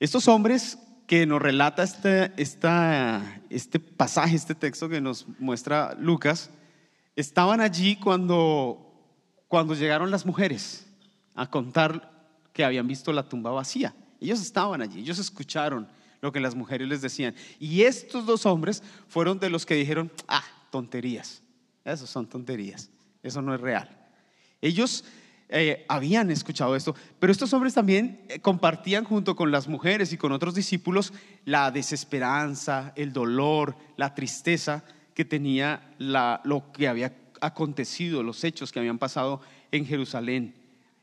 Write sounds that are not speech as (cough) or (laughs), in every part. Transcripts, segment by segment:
Estos hombres que nos relata este, esta, este pasaje, este texto que nos muestra Lucas, estaban allí cuando, cuando llegaron las mujeres a contar que habían visto la tumba vacía. Ellos estaban allí, ellos escucharon lo que las mujeres les decían. Y estos dos hombres fueron de los que dijeron, ah, tonterías, eso son tonterías, eso no es real. Ellos eh, habían escuchado esto, pero estos hombres también eh, compartían junto con las mujeres y con otros discípulos la desesperanza, el dolor, la tristeza que tenía lo que había acontecido, los hechos que habían pasado en Jerusalén,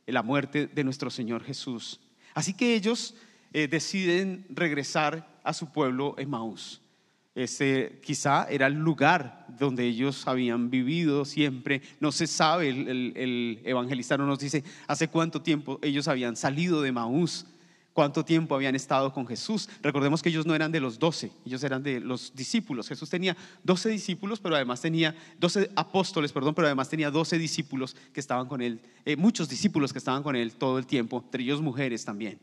la muerte de nuestro Señor Jesús. Así que ellos eh, deciden regresar a su pueblo Emaús. Ese quizá era el lugar donde ellos habían vivido siempre. No se sabe, el, evangelista no nos dice hace cuánto tiempo ellos habían salido de Maús, cuánto tiempo habían estado con Jesús. Recordemos que ellos no eran de los doce, ellos eran de los discípulos. Jesús tenía doce discípulos, pero además tenía doce apóstoles, perdón, pero además tenía doce discípulos que estaban con él, eh, muchos discípulos que estaban con él todo el tiempo, entre ellos mujeres también.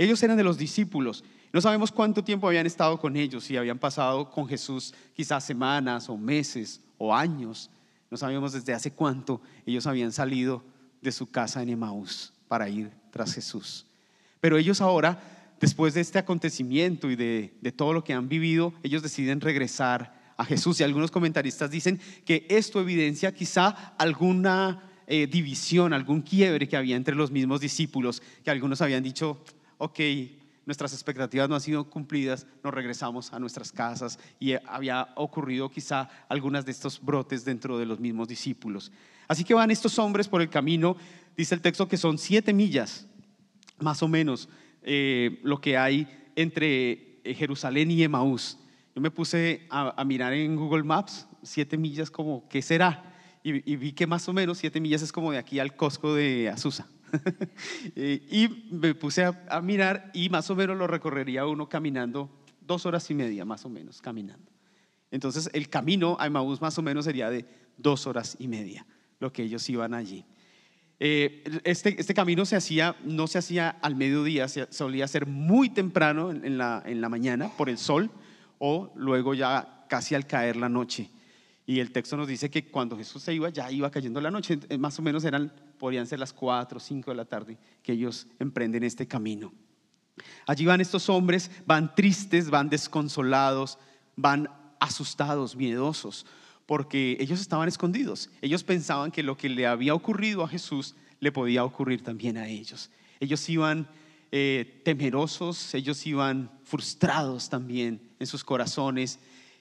Ellos eran de los discípulos. No sabemos cuánto tiempo habían estado con ellos, si habían pasado con Jesús quizás semanas o meses o años. No sabemos desde hace cuánto ellos habían salido de su casa en Emaús para ir tras Jesús. Pero ellos ahora, después de este acontecimiento y de, todo lo que han vivido, ellos deciden regresar a Jesús. Y algunos comentaristas dicen que esto evidencia quizá alguna eh, división, algún quiebre que había entre los mismos discípulos, que algunos habían dicho, ok, nuestras expectativas no han sido cumplidas, nos regresamos a nuestras casas y había ocurrido quizá algunas de estos brotes dentro de los mismos discípulos. Así que van estos hombres por el camino, dice el texto que son siete millas, más o menos, eh, lo que hay entre eh, Jerusalén y Emaús. Yo me puse a, mirar en Google Maps, siete millas como, ¿qué será? Y, y vi que más o menos siete millas es como de aquí al Costco de Azusa. (laughs) Eh, y me puse a, mirar y más o menos lo recorrería uno caminando dos horas y media, más o menos, caminando. Entonces el camino a Emaús más o menos sería de dos horas y media, lo que ellos iban allí. Eh, este, este, camino se hacía, no se hacía al mediodía, se solía hacer muy temprano en la, en la mañana por el sol o luego ya casi al caer la noche. Y el texto nos dice que cuando Jesús se iba, ya iba cayendo la noche. Más o menos eran, podrían ser las 4 o 5 de la tarde que ellos emprenden este camino. Allí van estos hombres, van tristes, van desconsolados, van asustados, miedosos, porque ellos estaban escondidos. Ellos pensaban que lo que le había ocurrido a Jesús le podía ocurrir también a ellos. Ellos iban eh, temerosos, ellos iban frustrados también en sus corazones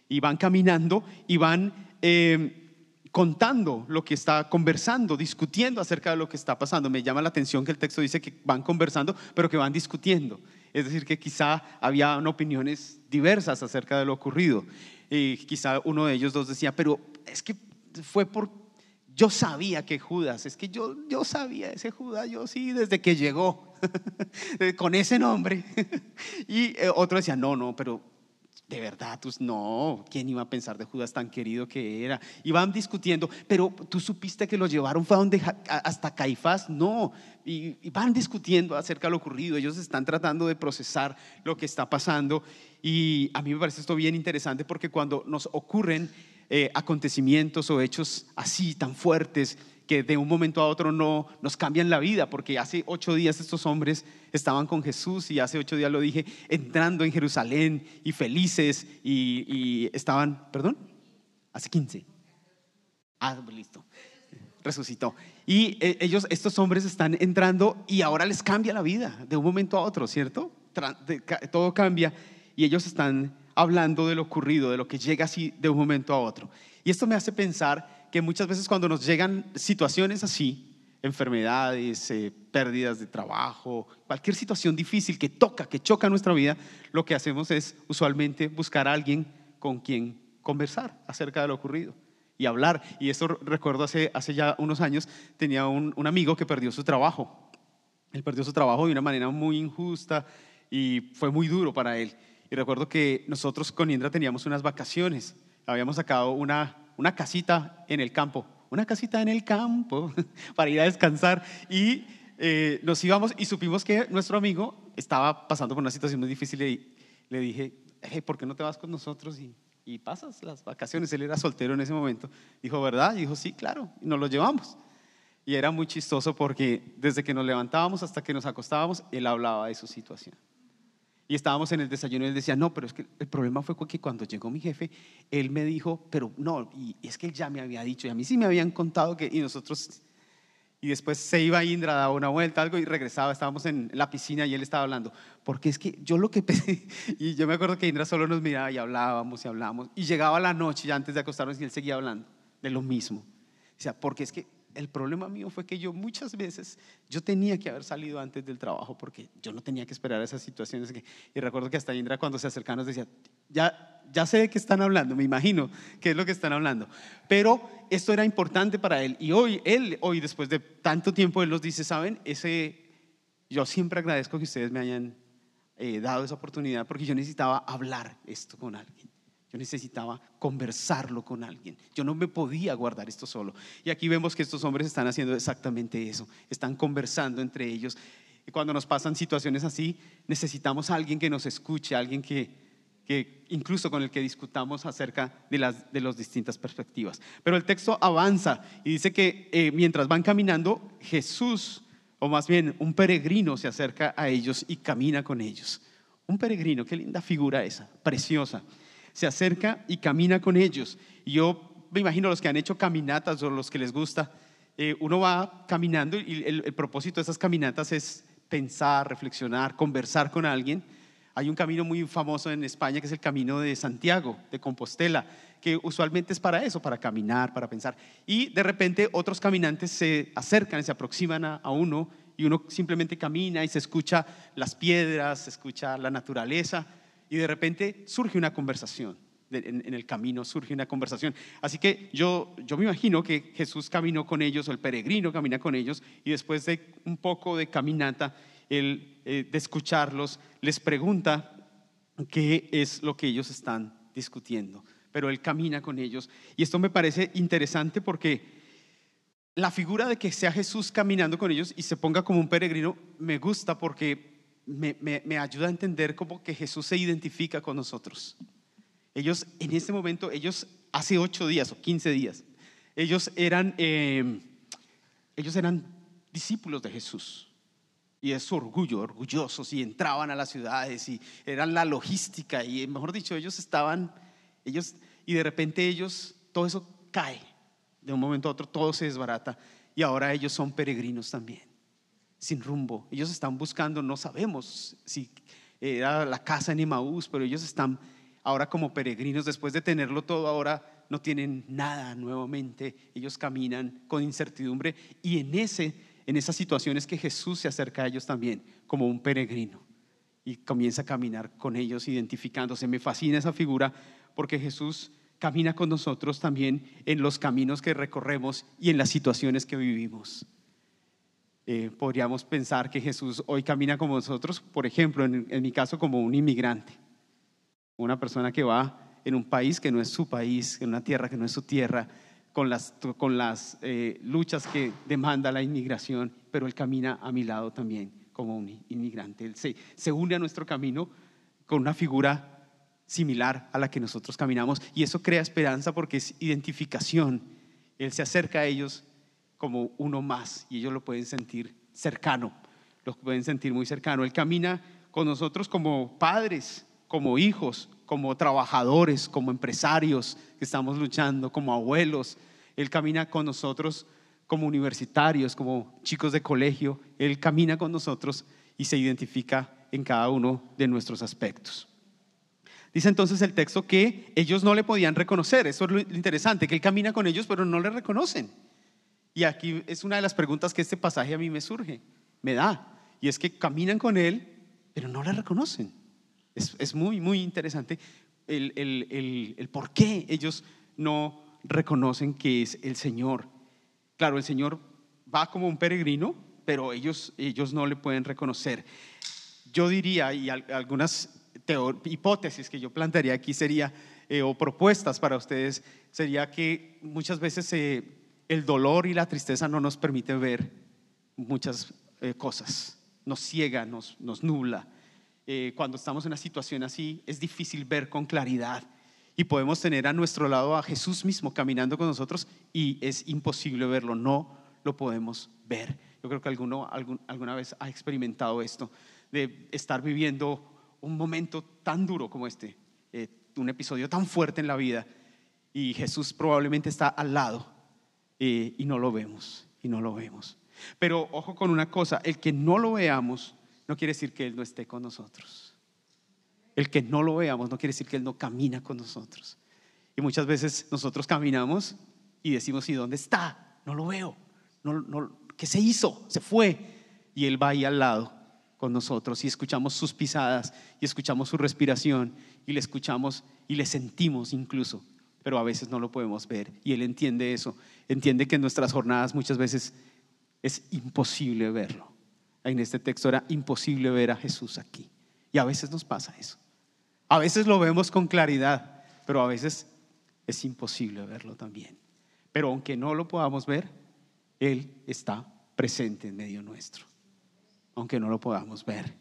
y van caminando y van eh, contando lo que está conversando, discutiendo acerca de lo que está pasando. Me llama la atención que el texto dice que van conversando, pero que van discutiendo. Es decir, que quizá había opiniones diversas acerca de lo ocurrido. Y quizá uno de ellos dos decía, pero es que fue por... Yo sabía que Judas, es que yo, yo sabía ese Judas, yo sí, desde que llegó, (laughs) con ese nombre. (laughs) y eh, otro decía, no, no, pero de verdad, tú, no, ¿quién iba a pensar de Judas tan querido que era? Y van discutiendo, pero tú supiste que lo llevaron, fue a donde, hasta Caifás, no. Y, van discutiendo acerca de lo ocurrido, ellos están tratando de procesar lo que está pasando. Y a mí me parece esto bien interesante porque cuando nos ocurren eh, acontecimientos o hechos así tan fuertes, que de un momento a otro no nos cambian la vida, porque hace ocho días estos hombres estaban con Jesús y hace ocho días lo dije, entrando en Jerusalén y felices y, estaban, perdón, hace quince. Ah, listo. Resucitó. Y eh, ellos, estos hombres están entrando y ahora les cambia la vida de un momento a otro, ¿cierto? Todo cambia y ellos están hablando de lo ocurrido, de lo que llega así de un momento a otro. Y esto me hace pensar que muchas veces cuando nos llegan situaciones así, enfermedades, eh, pérdidas de trabajo, cualquier situación difícil que toca, que choca nuestra vida, lo que hacemos es usualmente buscar a alguien con quien conversar acerca de lo ocurrido y hablar. Y eso recuerdo hace, hace ya unos años, tenía un, un amigo que perdió su trabajo. Él perdió su trabajo de una manera muy injusta y fue muy duro para él. Y recuerdo que nosotros con Indra teníamos unas vacaciones, habíamos sacado una una casita en el campo, una casita en el campo (laughs) para ir a descansar. Y eh, nos íbamos y supimos que nuestro amigo estaba pasando por una situación muy difícil y le dije, hey, ¿por qué no te vas con nosotros y, y pasas las vacaciones? Él era soltero en ese momento. Dijo, ¿verdad? Y dijo, sí, claro, y nos lo llevamos. Y era muy chistoso porque desde que nos levantábamos hasta que nos acostábamos, él hablaba de su situación. Y estábamos en el desayuno y él decía, no, pero es que el problema fue que cuando llegó mi jefe, él me dijo, pero no, y es que él ya me había dicho, y a mí sí me habían contado que, y nosotros, y después se iba Indra, daba una vuelta, algo, y regresaba, estábamos en la piscina y él estaba hablando, porque es que yo lo que (laughs) pensé, y yo me acuerdo que Indra solo nos miraba y hablábamos y hablábamos, y llegaba la noche ya antes de acostarnos y él seguía hablando de lo mismo. O sea, porque es que el problema mío fue que yo muchas veces, yo tenía que haber salido antes del trabajo porque yo no tenía que esperar esas situaciones. y recuerdo que hasta Indra cuando se acercaban nos decía, ya, ya sé de qué están hablando, me imagino qué es lo que están hablando. Pero esto era importante para él. Y hoy, él, hoy después de tanto tiempo, él nos dice, ¿saben? Ese, yo siempre agradezco que ustedes me hayan eh, dado esa oportunidad porque yo necesitaba hablar esto con alguien. Yo necesitaba conversarlo con alguien. Yo no me podía guardar esto solo. Y aquí vemos que estos hombres están haciendo exactamente eso. Están conversando entre ellos. Y cuando nos pasan situaciones así, necesitamos a alguien que nos escuche, alguien que, que incluso con el que discutamos acerca de las de las distintas perspectivas. Pero el texto avanza y dice que eh, mientras van caminando, Jesús, o más bien un peregrino, se acerca a ellos y camina con ellos. Un peregrino, qué linda figura esa, preciosa se acerca y camina con ellos. Y yo me imagino los que han hecho caminatas o los que les gusta, eh, uno va caminando y el, propósito de esas caminatas es pensar, reflexionar, conversar con alguien. Hay un camino muy famoso en España que es el camino de Santiago, de Compostela, que usualmente es para eso, para caminar, para pensar. Y de repente otros caminantes se acercan, se aproximan a uno y uno simplemente camina y se escucha las piedras, se escucha la naturaleza y de repente surge una conversación. En, el camino surge una conversación. Así que yo, yo me imagino que Jesús caminó con ellos, o el peregrino camina con ellos, y después de un poco de caminata, él, eh, de escucharlos, les pregunta qué es lo que ellos están discutiendo. Pero él camina con ellos. Y esto me parece interesante porque la figura de que sea Jesús caminando con ellos y se ponga como un peregrino me gusta porque me, ayuda a entender cómo que Jesús se identifica con nosotros. Ellos en este momento, ellos hace ocho días o quince días, ellos eran, eh, ellos eran discípulos de Jesús. Y es su orgullo, orgullosos, y entraban a las ciudades y eran la logística, y mejor dicho, ellos estaban, ellos, y de repente ellos, todo eso cae, de un momento a otro todo se desbarata, y ahora ellos son peregrinos también sin rumbo. Ellos están buscando, no sabemos si era la casa en Emaús, pero ellos están ahora como peregrinos, después de tenerlo todo, ahora no tienen nada nuevamente. Ellos caminan con incertidumbre y en, ese, en esas situaciones que Jesús se acerca a ellos también como un peregrino y comienza a caminar con ellos identificándose. Me fascina esa figura porque Jesús camina con nosotros también en los caminos que recorremos y en las situaciones que vivimos. Eh, podríamos pensar que Jesús hoy camina como nosotros, por ejemplo, en, mi caso, como un inmigrante, una persona que va en un país que no es su país, en una tierra que no es su tierra, con las, con las eh, luchas que demanda la inmigración, pero Él camina a mi lado también como un inmigrante. Él se, se une a nuestro camino con una figura similar a la que nosotros caminamos y eso crea esperanza porque es identificación. Él se acerca a ellos como uno más y ellos lo pueden sentir cercano, lo pueden sentir muy cercano. Él camina con nosotros como padres, como hijos, como trabajadores, como empresarios que estamos luchando, como abuelos. Él camina con nosotros como universitarios, como chicos de colegio. Él camina con nosotros y se identifica en cada uno de nuestros aspectos. Dice entonces el texto que ellos no le podían reconocer. Eso es lo interesante, que él camina con ellos, pero no le reconocen. Y aquí es una de las preguntas que este pasaje a mí me surge, me da. Y es que caminan con Él, pero no le reconocen. Es, muy, muy interesante el, el, el, por qué ellos no reconocen que es el Señor. Claro, el Señor va como un peregrino, pero ellos, ellos no le pueden reconocer. Yo diría, y algunas hipótesis que yo plantearía aquí sería, eh, o propuestas para ustedes, sería que muchas veces se el dolor y la tristeza no nos permite ver muchas eh, cosas, nos ciega, nos, nos nubla. Eh, cuando estamos en una situación así, es difícil ver con claridad y podemos tener a nuestro lado a Jesús mismo caminando con nosotros y es imposible verlo, no lo podemos ver. Yo creo que alguno alguna vez ha experimentado esto, de estar viviendo un momento tan duro como este, eh, un episodio tan fuerte en la vida y Jesús probablemente está al lado eh, y no lo vemos, y no lo vemos. Pero ojo con una cosa, el que no lo veamos no quiere decir que Él no esté con nosotros. El que no lo veamos no quiere decir que Él no camina con nosotros. Y muchas veces nosotros caminamos y decimos, ¿y dónde está? No lo veo. No, no, ¿Qué se hizo? Se fue. Y Él va ahí al lado con nosotros y escuchamos sus pisadas y escuchamos su respiración y le escuchamos y le sentimos incluso, pero a veces no lo podemos ver y Él entiende eso, entiende que en nuestras jornadas muchas veces es imposible verlo. En este texto era imposible ver a Jesús aquí y a veces nos pasa eso. A veces lo vemos con claridad, pero a veces es imposible verlo también. Pero aunque no lo podamos ver, Él está presente en medio nuestro aunque no lo podamos ver.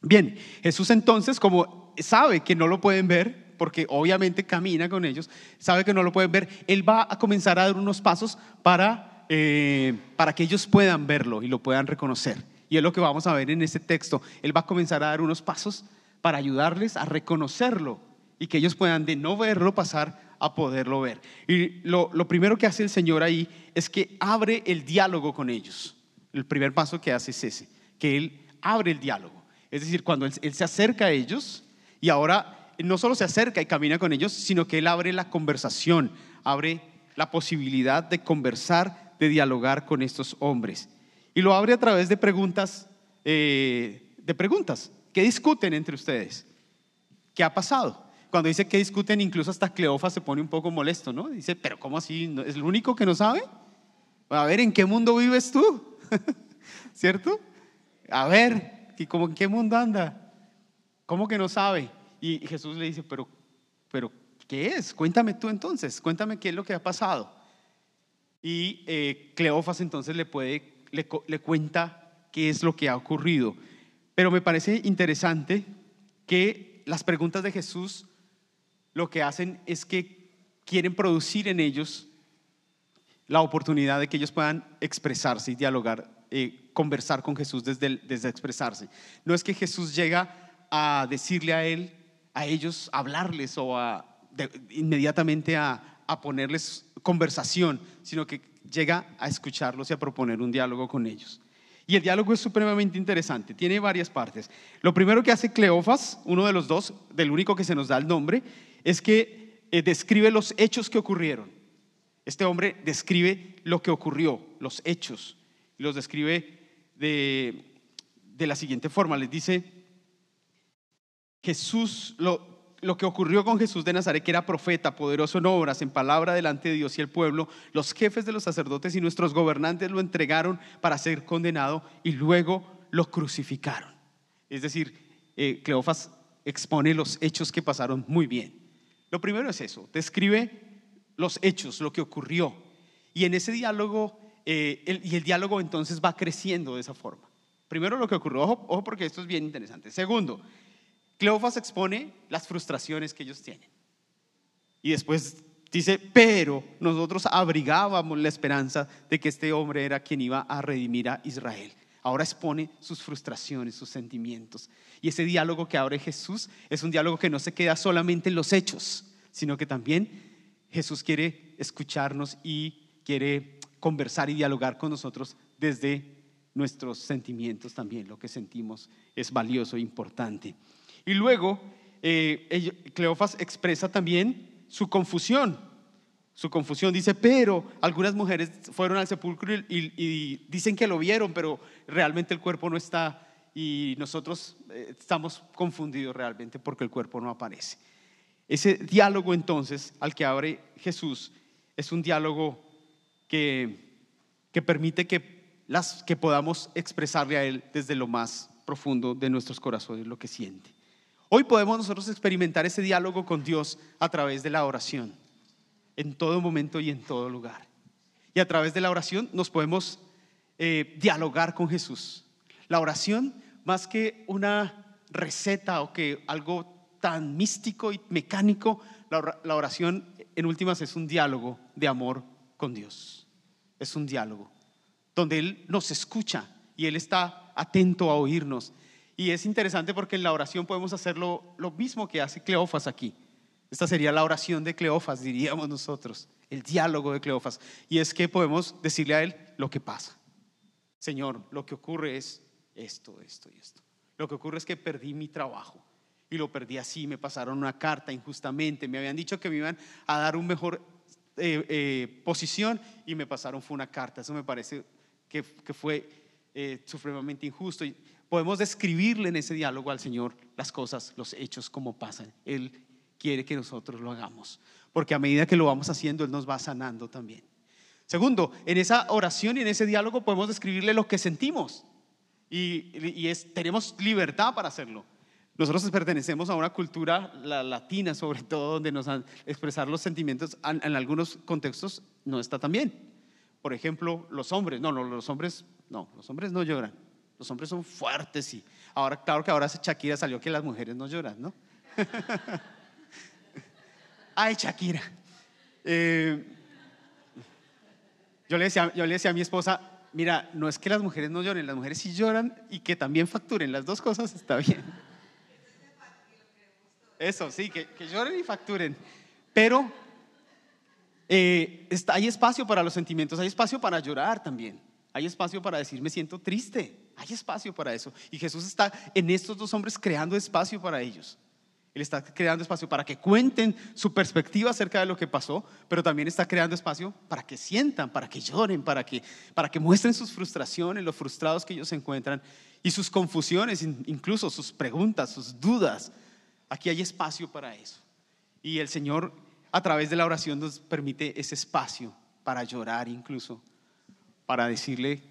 Bien, Jesús entonces, como sabe que no lo pueden ver, porque obviamente camina con ellos, sabe que no lo pueden ver, Él va a comenzar a dar unos pasos para, eh, para que ellos puedan verlo y lo puedan reconocer. Y es lo que vamos a ver en este texto. Él va a comenzar a dar unos pasos para ayudarles a reconocerlo y que ellos puedan de no verlo pasar a poderlo ver. Y lo, lo primero que hace el Señor ahí es que abre el diálogo con ellos. El primer paso que hace es ese que Él abre el diálogo. Es decir, cuando él, se acerca a ellos y ahora no solo se acerca y camina con ellos, sino que Él abre la conversación, abre la posibilidad de conversar, de dialogar con estos hombres. Y lo abre a través de preguntas, eh, de preguntas. ¿Qué discuten entre ustedes? ¿Qué ha pasado? Cuando dice que discuten, incluso hasta Cleofa se pone un poco molesto, ¿no? Dice, pero ¿cómo así? ¿Es el único que no sabe? A ver, ¿en qué mundo vives tú? (laughs) ¿Cierto? a ver, ¿cómo, ¿en qué mundo anda? ¿Cómo que no sabe? Y Jesús le dice, pero, pero, ¿qué es? Cuéntame tú entonces, cuéntame qué es lo que ha pasado. Y eh, Cleofas entonces le, puede, le, le cuenta qué es lo que ha ocurrido. Pero me parece interesante que las preguntas de Jesús lo que hacen es que quieren producir en ellos la oportunidad de que ellos puedan expresarse y dialogar eh, conversar con Jesús desde, desde expresarse. No es que Jesús llega a decirle a él, a ellos, hablarles o a, inmediatamente a, a ponerles conversación, sino que llega a escucharlos y a proponer un diálogo con ellos. Y el diálogo es supremamente interesante, tiene varias partes. Lo primero que hace Cleofas, uno de los dos, del único que se nos da el nombre, es que eh, describe los hechos que ocurrieron. Este hombre describe lo que ocurrió, los hechos los describe de, la siguiente forma. Les dice, Jesús, lo, que ocurrió con Jesús de Nazaret, que era profeta, poderoso en obras, en palabra delante de Dios y el pueblo, los jefes de los sacerdotes y nuestros gobernantes lo entregaron para ser condenado y luego lo crucificaron. Es decir, eh, Cleofas expone los hechos que pasaron muy bien. Lo primero es eso, describe los hechos, lo que ocurrió. Y en ese diálogo eh, y el diálogo entonces va creciendo de esa forma. Primero lo que ocurrió, ojo, porque esto es bien interesante. Segundo, Cleofas expone las frustraciones que ellos tienen. Y después dice, pero nosotros abrigábamos la esperanza de que este hombre era quien iba a redimir a Israel. Ahora expone sus frustraciones, sus sentimientos. Y ese diálogo que abre Jesús es un diálogo que no se queda solamente en los hechos, sino que también Jesús quiere escucharnos y quiere conversar y dialogar con nosotros desde nuestros sentimientos también. Lo que sentimos es valioso e importante. Y luego, eh, Cleofas expresa también su confusión. Su confusión dice, pero algunas mujeres fueron al sepulcro y, dicen que lo vieron, pero realmente el cuerpo no está y nosotros eh, estamos confundidos realmente porque el cuerpo no aparece. Ese diálogo entonces al que abre Jesús es un diálogo que, que permite que, las, que podamos expresarle a Él desde lo más profundo de nuestros corazones lo que siente. Hoy podemos nosotros experimentar ese diálogo con Dios a través de la oración, en todo momento y en todo lugar. Y a través de la oración nos podemos eh, dialogar con Jesús. La oración, más que una receta o que algo tan místico y mecánico, la oración en últimas es un diálogo de amor con Dios. Es un diálogo donde Él nos escucha y Él está atento a oírnos. Y es interesante porque en la oración podemos hacer lo, mismo que hace Cleofas aquí. Esta sería la oración de Cleofas, diríamos nosotros, el diálogo de Cleofas. Y es que podemos decirle a Él lo que pasa. Señor, lo que ocurre es esto, esto y esto. Lo que ocurre es que perdí mi trabajo y lo perdí así, me pasaron una carta injustamente, me habían dicho que me iban a dar un mejor eh, eh, posición y me pasaron fue una carta. Eso me parece que, fue eh, supremamente injusto. Podemos describirle en ese diálogo al Señor las cosas, los hechos, como pasan. Él quiere que nosotros lo hagamos, porque a medida que lo vamos haciendo, Él nos va sanando también. Segundo, en esa oración y en ese diálogo podemos describirle lo que sentimos y, y tenemos libertad para hacerlo. Nosotros pertenecemos a una cultura la latina, sobre todo, donde nos han expresar los sentimientos en, algunos contextos no está tan bien. Por ejemplo, los hombres, no, no, los hombres, no, los hombres no lloran. Los hombres son fuertes y ahora, claro que ahora Shakira salió que las mujeres no lloran, ¿no? (laughs) Ay, Shakira. Eh, yo, le decía, yo le decía a mi esposa, mira, no es que las mujeres no lloren, las mujeres sí lloran y que también facturen, las dos cosas está bien. Eso, sí, que, lloren y facturen. Pero eh, está, hay espacio para los sentimientos, hay espacio para llorar también. Hay espacio para decir, me siento triste. Hay espacio para eso. Y Jesús está en estos dos hombres creando espacio para ellos. Él está creando espacio para que cuenten su perspectiva acerca de lo que pasó, pero también está creando espacio para que sientan, para que lloren, para que, para que muestren sus frustraciones, los frustrados que ellos se encuentran y sus confusiones, incluso sus preguntas, sus dudas. Aquí hay espacio para eso. Y el Señor a través de la oración nos permite ese espacio para llorar incluso, para decirle,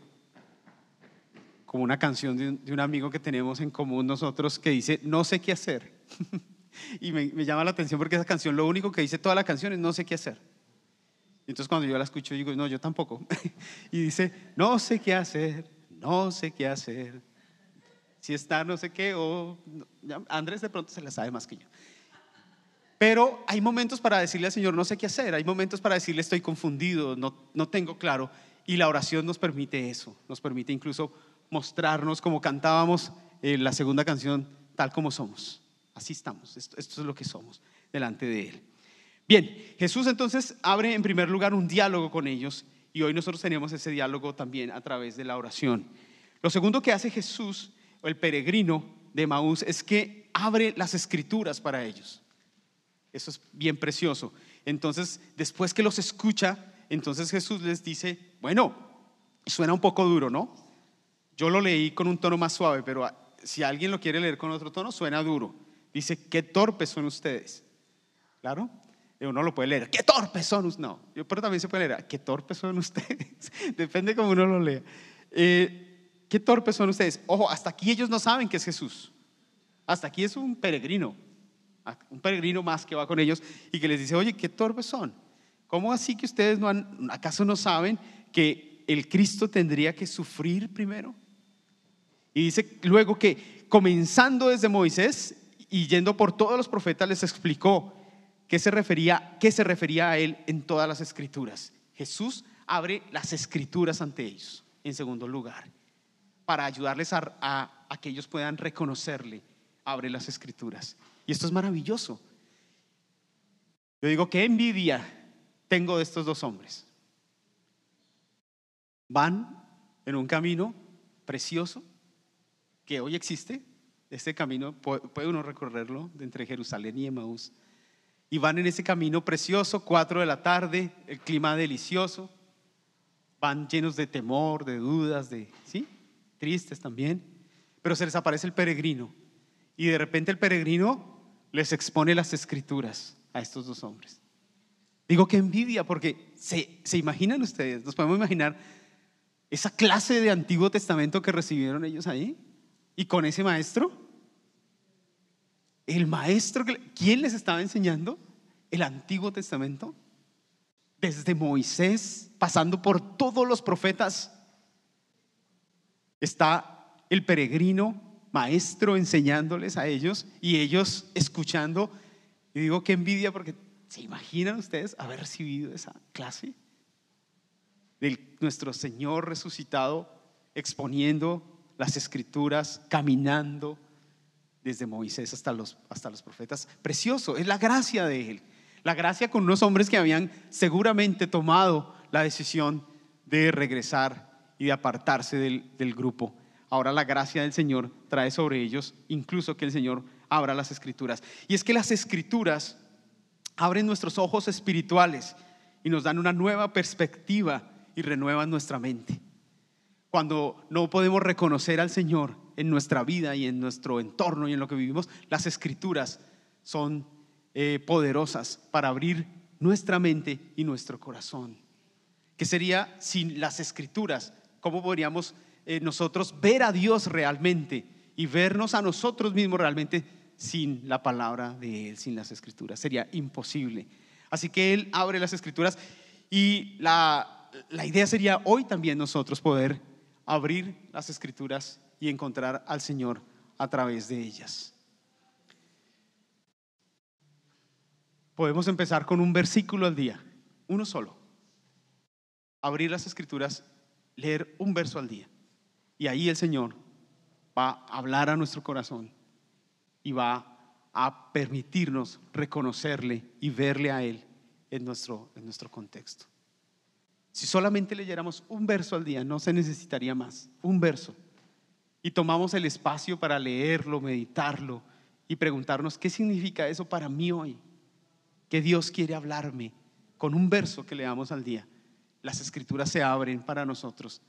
como una canción de un, amigo que tenemos en común nosotros que dice, no sé qué hacer. (laughs) y me, llama la atención porque esa canción lo único que dice toda la canción es no sé qué hacer. entonces cuando yo la escucho digo, no, yo tampoco. (laughs) y dice, no sé qué hacer, no sé qué hacer, si está no sé qué, o Andrés de pronto se la sabe más que yo. Pero hay momentos para decirle al Señor, no sé qué hacer, hay momentos para decirle, estoy confundido, no, no tengo claro. Y la oración nos permite eso, nos permite incluso mostrarnos como cantábamos en la segunda canción, tal como somos. Así estamos, esto, esto es lo que somos delante de Él. Bien, Jesús entonces abre en primer lugar un diálogo con ellos y hoy nosotros tenemos ese diálogo también a través de la oración. Lo segundo que hace Jesús el peregrino de Maús es que abre las escrituras para ellos. Eso es bien precioso. Entonces, después que los escucha, entonces Jesús les dice, bueno, suena un poco duro, ¿no? Yo lo leí con un tono más suave, pero si alguien lo quiere leer con otro tono, suena duro. Dice, qué torpes son ustedes. ¿Claro? Uno lo puede leer, qué torpes son ustedes. No, pero también se puede leer, qué torpes son ustedes. (laughs) Depende cómo uno lo lea. Eh, qué torpes son ustedes. Ojo, hasta aquí ellos no saben que es Jesús. Hasta aquí es un peregrino, un peregrino más que va con ellos y que les dice, oye, qué torpes son. ¿Cómo así que ustedes no han, acaso no saben que el Cristo tendría que sufrir primero? Y dice luego que comenzando desde Moisés y yendo por todos los profetas les explicó qué se refería, qué se refería a él en todas las escrituras. Jesús abre las escrituras ante ellos, en segundo lugar para ayudarles a, que ellos puedan reconocerle, abre las escrituras. Y esto es maravilloso. Yo digo, qué envidia tengo de estos dos hombres. Van en un camino precioso que hoy existe. Este camino puede uno recorrerlo de entre Jerusalén y Emaús. Y van en ese camino precioso, cuatro de la tarde, el clima delicioso. Van llenos de temor, de dudas, de, ¿sí? tristes también, pero se les aparece el peregrino y de repente el peregrino les expone las escrituras a estos dos hombres. Digo que envidia porque se, se imaginan ustedes, nos podemos imaginar esa clase de Antiguo Testamento que recibieron ellos ahí y con ese maestro. El maestro, ¿quién les estaba enseñando? El Antiguo Testamento. Desde Moisés, pasando por todos los profetas está el peregrino maestro enseñándoles a ellos y ellos escuchando. Y digo, qué envidia porque ¿se imaginan ustedes haber recibido esa clase? De nuestro Señor resucitado exponiendo las escrituras, caminando desde Moisés hasta los, hasta los profetas. Precioso, es la gracia de Él. La gracia con unos hombres que habían seguramente tomado la decisión de regresar y de apartarse del, del grupo. Ahora la gracia del Señor trae sobre ellos incluso que el Señor abra las escrituras. Y es que las escrituras abren nuestros ojos espirituales y nos dan una nueva perspectiva y renuevan nuestra mente. Cuando no podemos reconocer al Señor en nuestra vida y en nuestro entorno y en lo que vivimos, las escrituras son eh, poderosas para abrir nuestra mente y nuestro corazón. ¿Qué sería sin las escrituras? ¿Cómo podríamos eh, nosotros ver a Dios realmente y vernos a nosotros mismos realmente sin la palabra de Él, sin las escrituras. Sería imposible. Así que Él abre las escrituras y la, la idea sería hoy también nosotros poder abrir las escrituras y encontrar al Señor a través de ellas. Podemos empezar con un versículo al día, uno solo. Abrir las escrituras, leer un verso al día. Y ahí el Señor va a hablar a nuestro corazón y va a permitirnos reconocerle y verle a Él en nuestro, en nuestro contexto. Si solamente leyéramos un verso al día, no se necesitaría más, un verso. Y tomamos el espacio para leerlo, meditarlo y preguntarnos qué significa eso para mí hoy. Que Dios quiere hablarme con un verso que leamos al día. Las escrituras se abren para nosotros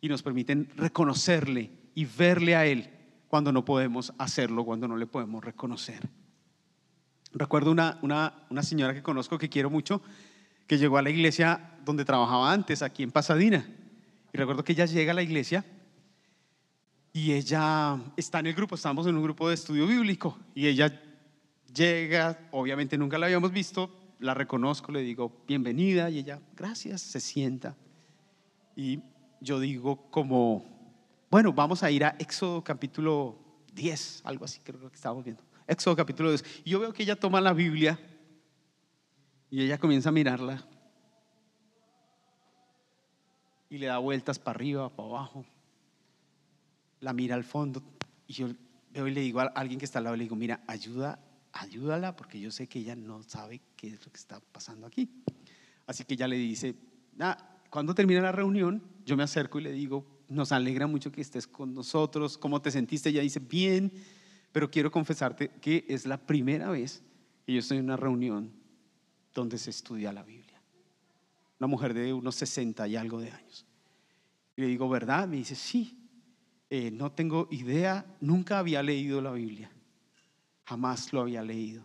y nos permiten reconocerle y verle a Él cuando no podemos hacerlo, cuando no le podemos reconocer. Recuerdo una, una, señora que conozco que quiero mucho, que llegó a la iglesia donde trabajaba antes, aquí en Pasadena. Y recuerdo que ella llega a la iglesia y ella está en el grupo, estamos en un grupo de estudio bíblico, y ella llega, obviamente nunca la habíamos visto, la reconozco, le digo bienvenida, y ella, gracias, se sienta. Y yo digo como, bueno, vamos a ir a Éxodo capítulo 10, algo así creo que estábamos viendo. Éxodo capítulo 10. Y yo veo que ella toma la Biblia y ella comienza a mirarla y le da vueltas para arriba, para abajo. La mira al fondo y yo veo y le digo a alguien que está al lado, le digo, mira, ayuda, ayúdala porque yo sé que ella no sabe qué es lo que está pasando aquí. Así que ella le dice, ah, cuando termina la reunión, yo me acerco y le digo, nos alegra mucho que estés con nosotros, ¿cómo te sentiste? Ella dice, bien, pero quiero confesarte que es la primera vez que yo estoy en una reunión donde se estudia la Biblia. Una mujer de unos 60 y algo de años. Y le digo, ¿verdad? Me dice, sí, eh, no tengo idea, nunca había leído la Biblia, jamás lo había leído.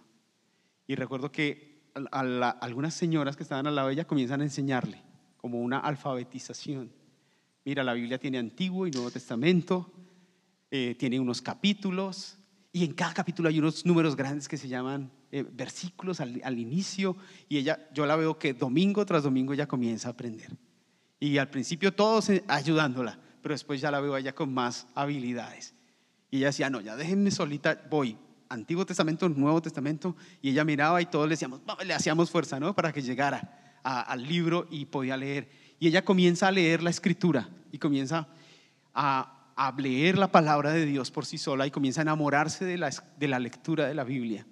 Y recuerdo que algunas señoras que estaban al lado de ella comienzan a enseñarle como una alfabetización. Mira, la Biblia tiene Antiguo y Nuevo Testamento, eh, tiene unos capítulos, y en cada capítulo hay unos números grandes que se llaman eh, versículos al, inicio, y ella, yo la veo que domingo tras domingo ella comienza a aprender. Y al principio todos eh, ayudándola, pero después ya la veo ella con más habilidades. Y ella decía, no, ya déjenme solita, voy. Antiguo Testamento, Nuevo Testamento, y ella miraba y todos le, decíamos, le hacíamos fuerza, ¿no? Para que llegara al libro y podía leer. Y ella comienza a leer la escritura y comienza a, leer la palabra de Dios por sí sola y comienza a enamorarse de la, de la lectura de la Biblia,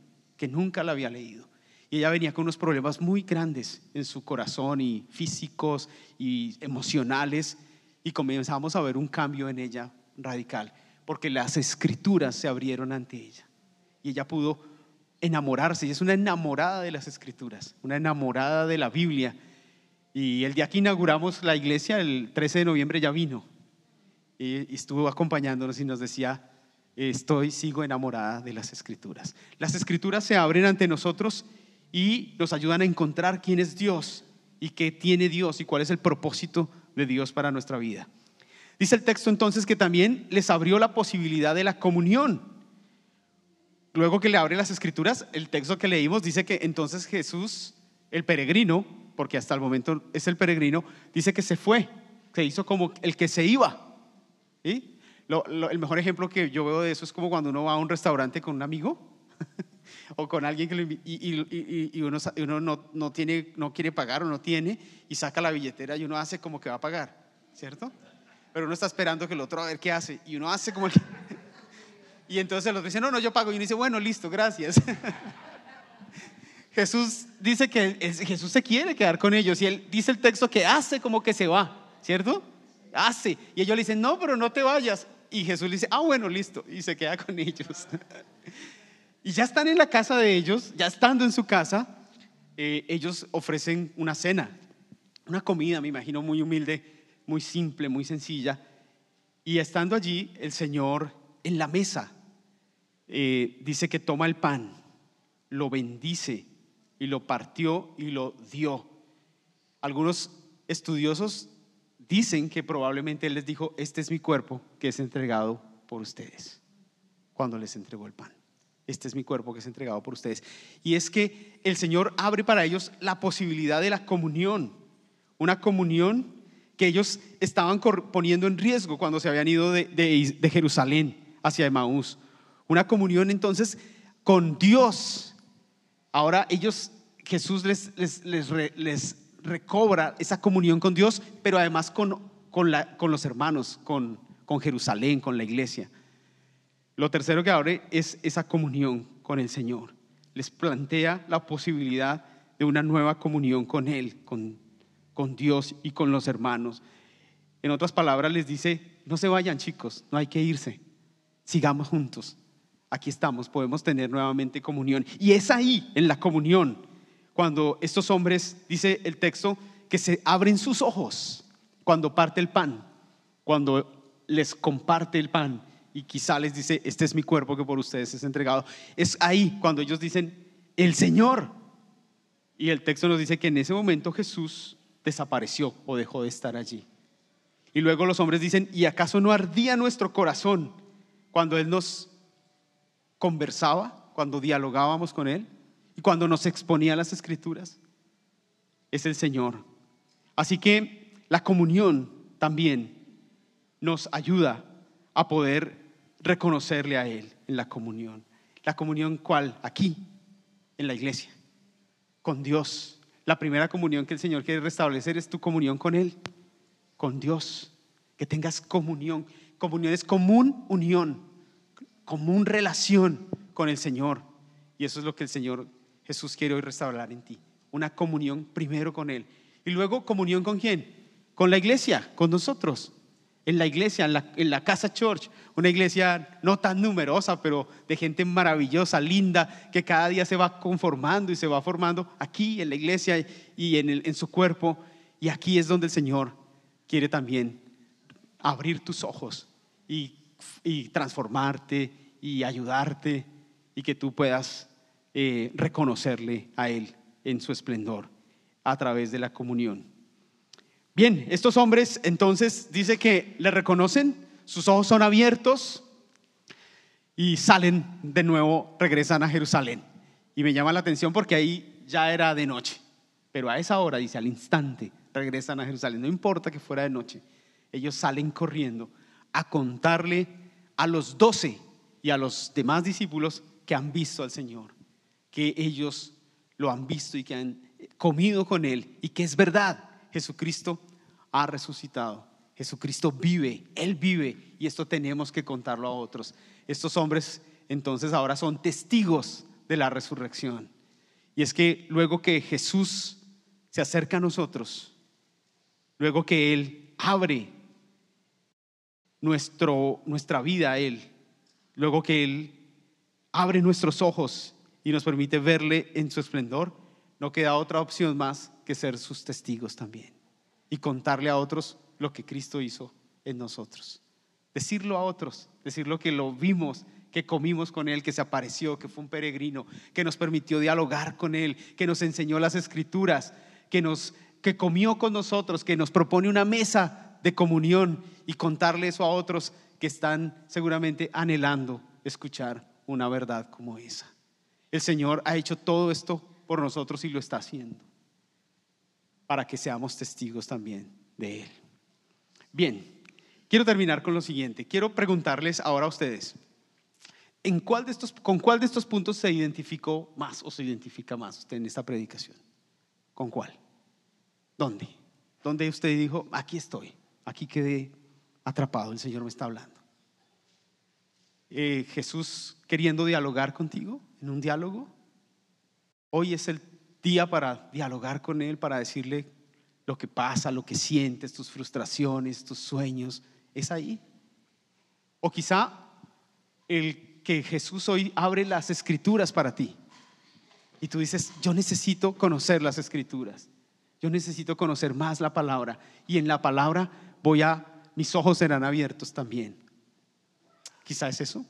que nunca la había leído. Y ella venía con unos problemas muy grandes en su corazón y físicos y emocionales y comenzamos a ver un cambio en ella radical, porque las escrituras se abrieron ante ella y ella pudo enamorarse, y es una enamorada de las escrituras, una enamorada de la Biblia. Y el día que inauguramos la iglesia, el 13 de noviembre, ya vino y estuvo acompañándonos y nos decía, estoy, sigo enamorada de las escrituras. Las escrituras se abren ante nosotros y nos ayudan a encontrar quién es Dios y qué tiene Dios y cuál es el propósito de Dios para nuestra vida. Dice el texto entonces que también les abrió la posibilidad de la comunión luego que le abre las escrituras, el texto que leímos dice que entonces Jesús, el peregrino, porque hasta el momento es el peregrino, dice que se fue, se hizo como el que se iba. ¿sí? El mejor ejemplo que yo veo de eso es como cuando uno va a un restaurante con un amigo (laughs) o con alguien que lo y, y, y, uno, uno no, no, tiene, no quiere pagar o no tiene y saca la billetera y uno hace como que va a pagar, ¿cierto? Pero uno está esperando que el otro a ver qué hace y uno hace como que... (laughs) Y entonces el otro dice, no, no, yo pago. Y uno dice, bueno, listo, gracias. (laughs) Jesús dice que Jesús se quiere quedar con ellos y él dice el texto que hace como que se va, ¿cierto? Hace. Y ellos le dicen, no, pero no te vayas. Y Jesús le dice, ah, bueno, listo. Y se queda con ellos. (laughs) y ya están en la casa de ellos, ya estando en su casa, eh, ellos ofrecen una cena, una comida, me imagino, muy humilde, muy simple, muy sencilla. Y estando allí, el Señor en la mesa eh, dice que toma el pan, lo bendice y lo partió y lo dio. Algunos estudiosos dicen que probablemente Él les dijo, este es mi cuerpo que es entregado por ustedes, cuando les entregó el pan. Este es mi cuerpo que es entregado por ustedes. Y es que el Señor abre para ellos la posibilidad de la comunión, una comunión que ellos estaban poniendo en riesgo cuando se habían ido de, de Jerusalén hacia Emaús. Una comunión entonces con Dios. Ahora ellos, Jesús les, les, les, recobra esa comunión con Dios, pero además con, con, la, con los hermanos, con, con Jerusalén, con la iglesia. Lo tercero que abre es esa comunión con el Señor. Les plantea la posibilidad de una nueva comunión con Él, con, con Dios y con los hermanos. En otras palabras, les dice, no se vayan chicos, no hay que irse, sigamos juntos. Aquí estamos, podemos tener nuevamente comunión. Y es ahí, en la comunión, cuando estos hombres, dice el texto, que se abren sus ojos cuando parte el pan, cuando les comparte el pan y quizá les dice, este es mi cuerpo que por ustedes es entregado. Es ahí cuando ellos dicen, el Señor. Y el texto nos dice que en ese momento Jesús desapareció o dejó de estar allí. Y luego los hombres dicen, ¿y acaso no ardía nuestro corazón cuando Él nos conversaba, cuando dialogábamos con Él y cuando nos exponía las escrituras? Es el Señor. Así que la comunión también nos ayuda a poder reconocerle a Él en la comunión. ¿La comunión cuál? Aquí, en la iglesia, con Dios. La primera comunión que el Señor quiere restablecer es tu comunión con Él, con Dios. Que tengas comunión. Comunión es común unión, común relación con el Señor. Y eso es lo que el Señor Jesús quiere hoy restaurar en ti. Una comunión primero con Él. Y luego comunión con quién? Con la iglesia, con nosotros en la iglesia, en la, Casa Church, una iglesia no tan numerosa, pero de gente maravillosa, linda, que cada día se va conformando y se va formando aquí en la iglesia y en, en su cuerpo. Y aquí es donde el Señor quiere también abrir tus ojos y, transformarte y ayudarte y que tú puedas eh, reconocerle a Él en su esplendor a través de la comunión. Bien, estos hombres entonces dice que le reconocen, sus ojos son abiertos y salen de nuevo, regresan a Jerusalén. Y me llama la atención porque ahí ya era de noche, pero a esa hora, dice, al instante, regresan a Jerusalén. No importa que fuera de noche, ellos salen corriendo a contarle a los doce y a los demás discípulos que han visto al Señor, que ellos lo han visto y que han comido con Él y que es verdad Jesucristo ha resucitado. Jesucristo vive, Él vive y esto tenemos que contarlo a otros. Estos hombres entonces ahora son testigos de la resurrección. Y es que luego que Jesús se acerca a nosotros, luego que Él abre nuestro, nuestra vida a Él, luego que Él abre nuestros ojos y nos permite verle en su esplendor, no queda otra opción más que ser sus testigos también y contarle a otros lo que Cristo hizo en nosotros. Decirlo a otros, decirlo que lo vimos, que comimos con Él, que se apareció, que fue un peregrino, que nos permitió dialogar con Él, que nos enseñó las escrituras, que, nos, que comió con nosotros, que nos propone una mesa de comunión y contarle eso a otros que están seguramente anhelando escuchar una verdad como esa. El Señor ha hecho todo esto por nosotros y lo está haciendo para que seamos testigos también de Él. Bien, quiero terminar con lo siguiente. Quiero preguntarles ahora a ustedes, ¿en cuál de estos, ¿con cuál de estos puntos se identificó más o se identifica más usted en esta predicación? ¿Con cuál? ¿Dónde? ¿Dónde usted dijo, aquí estoy, aquí quedé atrapado, el Señor me está hablando? Eh, Jesús queriendo dialogar contigo en un diálogo. Hoy es el día para dialogar con Él, para decirle lo que pasa, lo que sientes, tus frustraciones, tus sueños. Es ahí. O quizá el que Jesús hoy abre las escrituras para ti. Y tú dices, yo necesito conocer las escrituras. Yo necesito conocer más la palabra. Y en la palabra voy a, mis ojos serán abiertos también. Quizá es eso.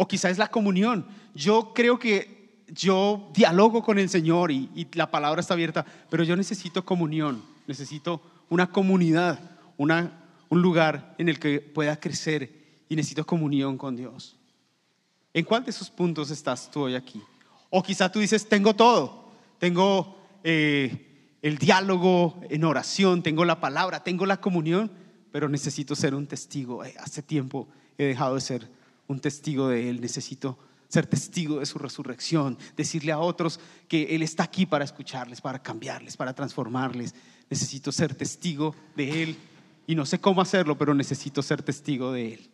O quizá es la comunión. Yo creo que yo dialogo con el Señor y, y la palabra está abierta, pero yo necesito comunión. Necesito una comunidad, una, un lugar en el que pueda crecer y necesito comunión con Dios. ¿En cuál de esos puntos estás tú hoy aquí? O quizá tú dices, tengo todo, tengo eh, el diálogo en oración, tengo la palabra, tengo la comunión, pero necesito ser un testigo. Eh, hace tiempo he dejado de ser un testigo de Él, necesito ser testigo de su resurrección, decirle a otros que Él está aquí para escucharles, para cambiarles, para transformarles. Necesito ser testigo de Él y no sé cómo hacerlo, pero necesito ser testigo de Él.